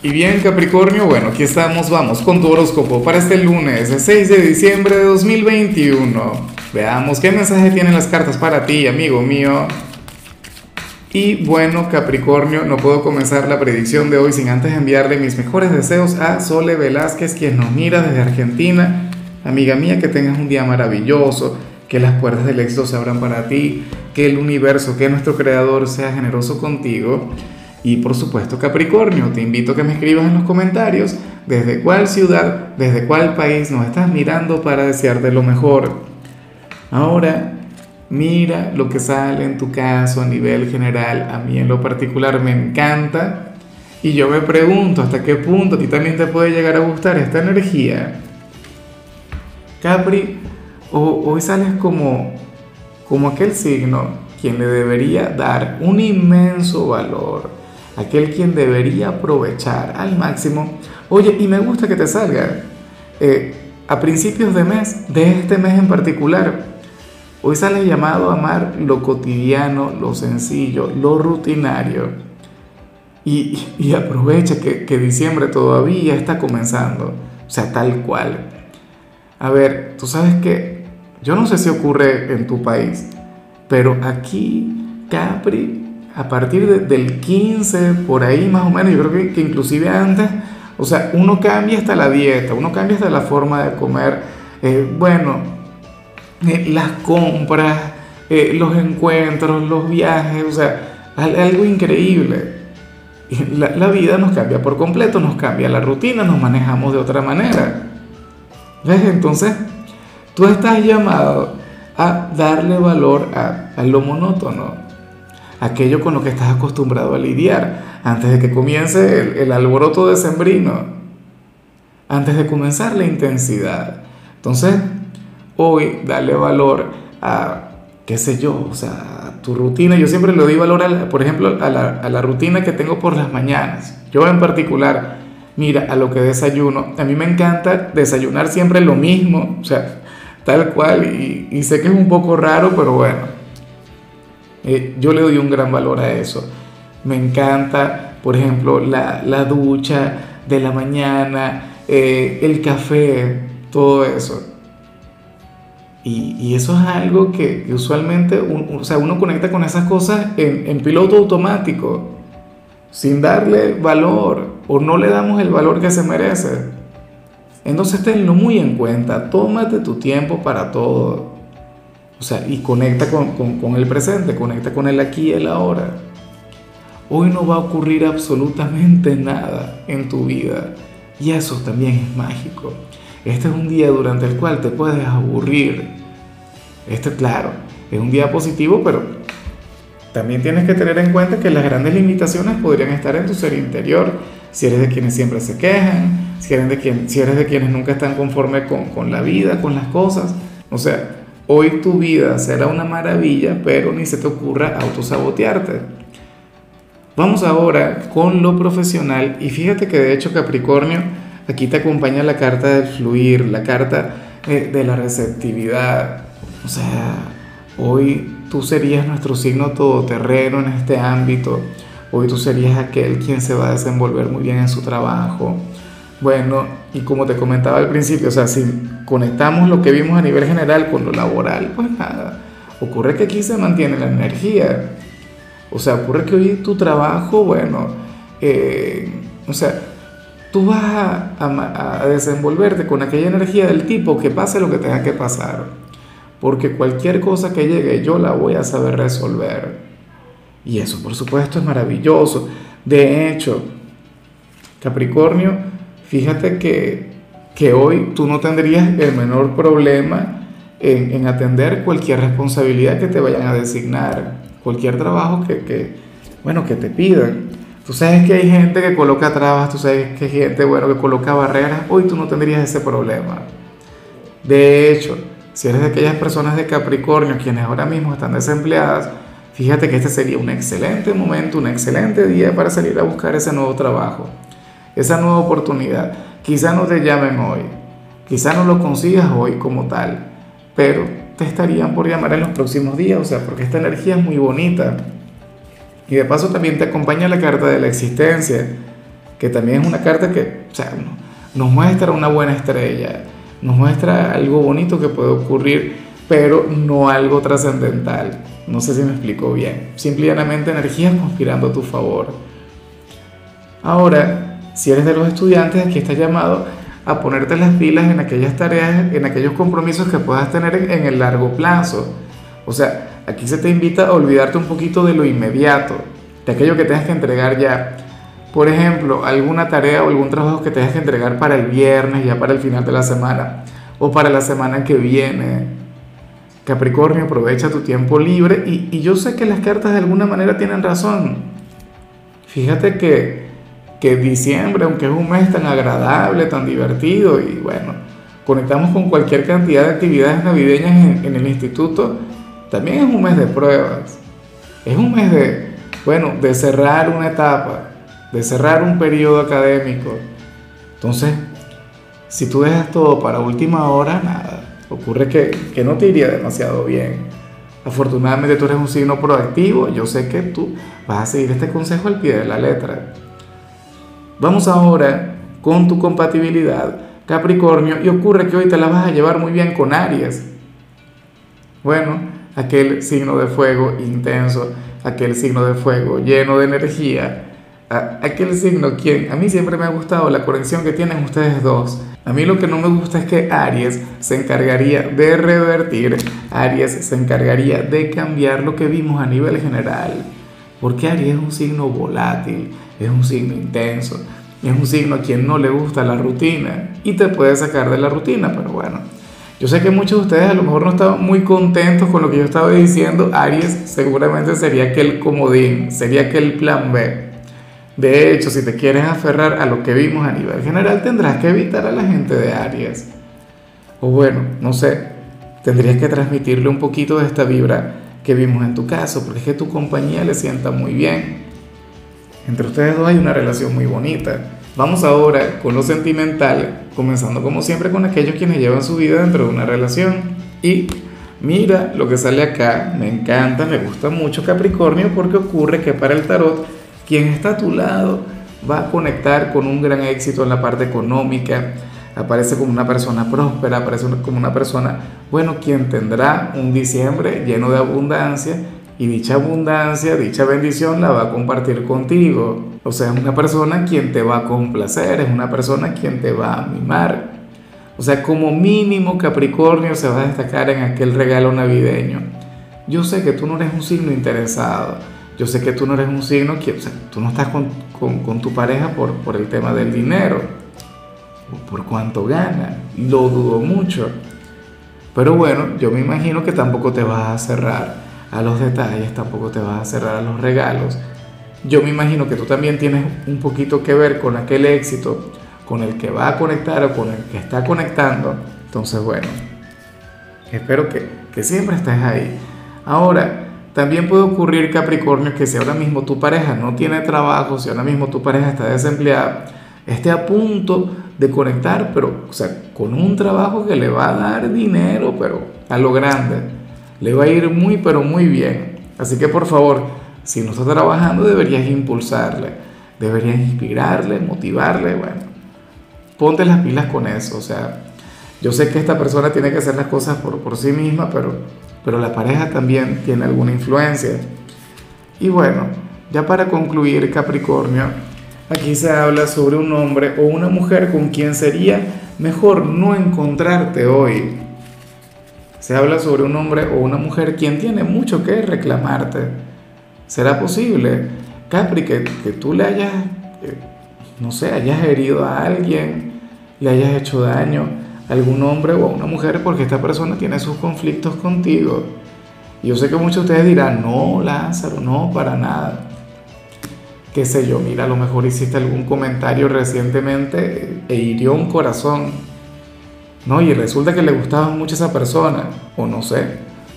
Y bien Capricornio, bueno, aquí estamos, vamos con tu horóscopo para este lunes, el 6 de diciembre de 2021. Veamos qué mensaje tienen las cartas para ti, amigo mío. Y bueno, Capricornio, no puedo comenzar la predicción de hoy sin antes enviarle mis mejores deseos a Sole Velázquez, quien nos mira desde Argentina. Amiga mía, que tengas un día maravilloso, que las puertas del éxito se abran para ti, que el universo, que nuestro creador sea generoso contigo. Y por supuesto Capricornio, te invito a que me escribas en los comentarios desde cuál ciudad, desde cuál país nos estás mirando para desearte lo mejor. Ahora, mira lo que sale en tu caso a nivel general. A mí en lo particular me encanta. Y yo me pregunto hasta qué punto a ti también te puede llegar a gustar esta energía. Capri, hoy sales como, como aquel signo quien le debería dar un inmenso valor aquel quien debería aprovechar al máximo. Oye, y me gusta que te salga eh, a principios de mes, de este mes en particular. Hoy sale llamado a amar lo cotidiano, lo sencillo, lo rutinario. Y, aprovecha que, que diciembre todavía está comenzando. O sea, tal cual. A ver, tú sabes que yo no sé si ocurre en tu país, pero aquí Capri a partir del 15, por ahí más o menos, yo creo que, inclusive antes, o sea, uno cambia hasta la dieta, uno cambia hasta la forma de comer, eh, bueno, eh, las compras, eh, los encuentros, los viajes, o sea, algo increíble. La, la, vida nos cambia por completo, nos cambia la rutina, nos manejamos de otra manera. ¿Ves? Entonces, tú estás llamado a darle valor a, a lo monótono aquello con lo que estás acostumbrado a lidiar antes de que comience el, alboroto decembrino, antes de comenzar la intensidad. Entonces, hoy dale valor a, qué sé yo, o sea, tu rutina. Yo siempre le doy valor, por ejemplo, a la, a la rutina que tengo por las mañanas. Yo en particular, mira, a lo que desayuno. A mí me encanta desayunar siempre lo mismo, o sea, tal cual, y sé que es un poco raro, pero bueno eh, yo le doy un gran valor a eso. Me encanta, por ejemplo, la, la ducha de la mañana, eh, el café, todo eso. Y, y eso es algo que, usualmente o sea, uno conecta con esas cosas en, en piloto automático, sin darle valor o no le damos el valor que se merece. Entonces tenlo muy en cuenta, tómate tu tiempo para todo. O sea, y conecta con, el presente, conecta con el aquí y el ahora. Hoy no va a ocurrir absolutamente nada en tu vida. Y eso también es mágico. Este es un día durante el cual te puedes aburrir. Este, claro, es un día positivo, pero también tienes que tener en cuenta que las grandes limitaciones podrían estar en tu ser interior. Si eres de quienes siempre se quejan, si eres de, quien, si eres de quienes nunca están conformes con, con la vida, con las cosas. O sea, Hoy tu vida será una maravilla, pero ni se te ocurra autosabotearte. Vamos ahora con lo profesional y fíjate que de hecho Capricornio, aquí te acompaña la carta del fluir, la carta eh, de la receptividad. O sea, hoy tú serías nuestro signo todoterreno en este ámbito. Hoy tú serías aquel quien se va a desenvolver muy bien en su trabajo. Bueno, y como te comentaba al principio, o sea, si conectamos lo que vimos a nivel general con lo laboral, pues nada, ocurre que aquí se mantiene la energía. O sea, ocurre que hoy tu trabajo, bueno, eh, o sea, tú vas a, a, desenvolverte con aquella energía del tipo que pase lo que tenga que pasar. Porque cualquier cosa que llegue yo la voy a saber resolver. Y eso, por supuesto, es maravilloso. De hecho, Capricornio, fíjate que, que hoy tú no tendrías el menor problema en, en, atender cualquier responsabilidad que te vayan a designar, cualquier trabajo que, que, bueno, que te pidan. Tú sabes que hay gente que coloca trabas, tú sabes que hay gente, bueno, que coloca barreras, hoy tú no tendrías ese problema. De hecho, si eres de aquellas personas de Capricornio quienes ahora mismo están desempleadas, fíjate que este sería un excelente momento, un excelente día para salir a buscar ese nuevo trabajo esa nueva oportunidad. Quizá no te llamen hoy, quizá no lo consigas hoy como tal, pero te estarían por llamar en los próximos días, o sea, porque esta energía es muy bonita. Y de paso también te acompaña la carta de la existencia. que también es una carta que o sea, nos muestra una buena estrella, nos muestra algo bonito que puede ocurrir, pero no algo trascendental. No sé si me explico bien. Simplemente energías conspirando a tu favor. Ahora, si eres de los estudiantes, aquí está llamado a ponerte las pilas en aquellas tareas, en aquellos compromisos que puedas tener en el largo plazo. O sea, aquí se te invita a olvidarte un poquito de lo inmediato, de aquello que tengas que entregar ya. Por ejemplo, alguna tarea o algún trabajo que tengas que entregar para el viernes, ya para el final de la semana, o para la semana que viene. Capricornio, aprovecha tu tiempo libre y, y yo sé que las cartas de alguna manera tienen razón. Fíjate que que diciembre, aunque es un mes tan agradable, tan divertido y bueno, conectamos con cualquier cantidad de actividades navideñas en, el instituto, también es un mes de pruebas. Es un mes de, bueno, de cerrar una etapa, de cerrar un periodo académico. Entonces, si tú dejas todo para última hora, nada, ocurre que, que no te iría demasiado bien. Afortunadamente tú eres un signo proactivo, yo sé que tú vas a seguir este consejo al pie de la letra. Vamos ahora con tu compatibilidad, Capricornio, y ocurre que hoy te la vas a llevar muy bien con Aries. Bueno, aquel signo de fuego intenso, aquel signo de fuego lleno de energía, aquel signo quien a mí siempre me ha gustado la conexión que tienen ustedes dos. A mí lo que no me gusta es que Aries se encargaría de revertir, Aries se encargaría de cambiar lo que vimos a nivel general, porque Aries es un signo volátil, es un signo intenso, es un signo a quien no le gusta la rutina y te puede sacar de la rutina, pero bueno. Yo sé que muchos de ustedes a lo mejor no estaban muy contentos con lo que yo estaba diciendo. Aries seguramente sería aquel comodín, aquel aquel plan B. De hecho, si te quieres aferrar a lo que vimos a nivel general, tendrás que evitar a la gente de Aries. O bueno, no sé, tendrías que transmitirle un poquito de esta vibra que vimos en tu caso, porque es que tu compañía le sienta muy bien. Entre ustedes dos hay una relación muy bonita. Vamos ahora con lo sentimental, comenzando como siempre con aquellos quienes llevan su vida dentro de una relación. Y mira lo que sale acá, me encanta, me gusta mucho Capricornio porque ocurre que para el tarot quien está a tu lado va a conectar con un gran éxito en la parte económica, aparece como una persona próspera, aparece como una persona, bueno, quien tendrá un diciembre lleno de abundancia y dicha abundancia, dicha bendición la va a compartir contigo. O sea, es una persona quien te va a complacer, es una persona quien te va a mimar. O sea, como mínimo Capricornio se va a destacar en aquel regalo navideño. Yo sé que tú no eres un signo interesado, yo sé que tú no eres un signo que, o sea, tú no estás con, con, tu pareja por, por el tema del dinero, o por cuánto gana, lo dudo mucho. Pero bueno, yo me imagino que tampoco te vas a cerrar a los detalles, tampoco te vas a cerrar a los regalos. Yo me imagino que tú también tienes un poquito que ver con aquel éxito con el que va a conectar o con el que está conectando. Entonces, bueno, espero que, que siempre estés ahí. Ahora, también puede ocurrir, Capricornio, que si ahora mismo tu pareja no tiene trabajo, si ahora mismo tu pareja está desempleada, esté a punto de conectar, pero, o sea, con un trabajo que le va a dar dinero, pero a lo grande le va a ir muy pero muy bien. Así que por favor, si no está trabajando, deberías impulsarle, deberías inspirarle, motivarle, bueno, ponte las pilas con eso. O sea, yo sé que esta persona tiene que hacer las cosas por, por sí misma, pero, pero la pareja también tiene alguna influencia. Y bueno, ya para concluir, Capricornio, aquí se habla sobre un hombre o una mujer con quien sería mejor no encontrarte hoy. Se habla sobre un hombre o una mujer quien tiene mucho que reclamarte. ¿Será posible, Capri, que, que tú le hayas, eh, no sé, hayas herido a alguien, le hayas hecho daño a algún hombre o a una mujer porque esta persona tiene sus conflictos contigo? Yo sé que muchos de ustedes dirán, no, Lázaro, no, para nada. Qué sé yo, mira, a lo mejor hiciste algún comentario recientemente e hirió un corazón ¿no? Y resulta que le gustaba mucho esa persona, o no sé,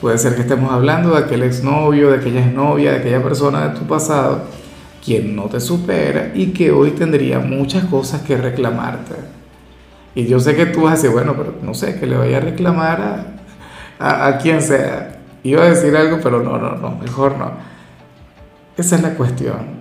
puede ser que estemos hablando de aquel exnovio, de aquella exnovia, de aquella persona de tu pasado, quien no te supera y que hoy tendría muchas cosas que reclamarte. Y yo sé que tú vas a decir, bueno, pero no sé, que le vaya a reclamar a, a, quien sea. Iba a decir algo, pero no, no, no, mejor no. Esa es la cuestión.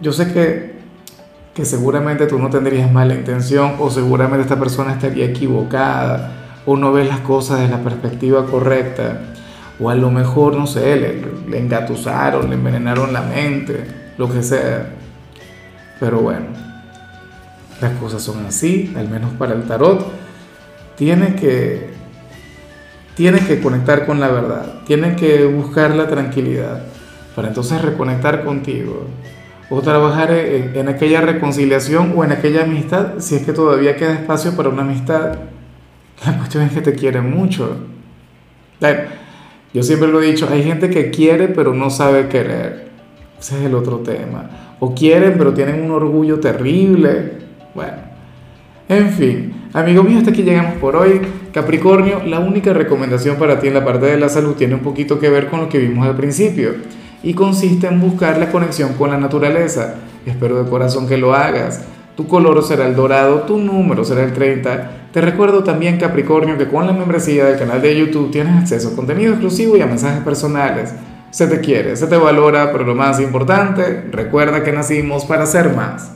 Yo sé que que seguramente tú no tendrías mala intención o seguramente esta persona estaría equivocada o no ves las cosas desde la perspectiva correcta o a lo mejor, no sé, le, le engatusaron, le envenenaron la mente, lo que sea. Pero bueno, las cosas son así, al menos para el tarot. Tiene que, tiene que conectar con la verdad, tiene que buscar la tranquilidad para entonces reconectar contigo o trabajar en, aquella reconciliación o en aquella amistad si es que todavía queda espacio para una amistad. La cuestión es que te quieren mucho. Yo siempre lo he dicho, hay gente que quiere pero no sabe querer. Ese es el otro tema. O quieren pero tienen un orgullo terrible. Bueno, en fin, amigo mío, hasta aquí llegamos por hoy. Capricornio, la única recomendación para ti en la parte de la salud tiene un poquito que ver con lo que vimos al principio y consiste en buscar la conexión con la naturaleza. Espero de corazón que lo hagas. Tu color será el dorado, tu número será el 30. Te recuerdo también, Capricornio, que con la membresía del canal de YouTube tienes acceso a contenido exclusivo y a mensajes personales. Se te quiere, se te valora, pero lo más importante, recuerda que nacimos para ser más.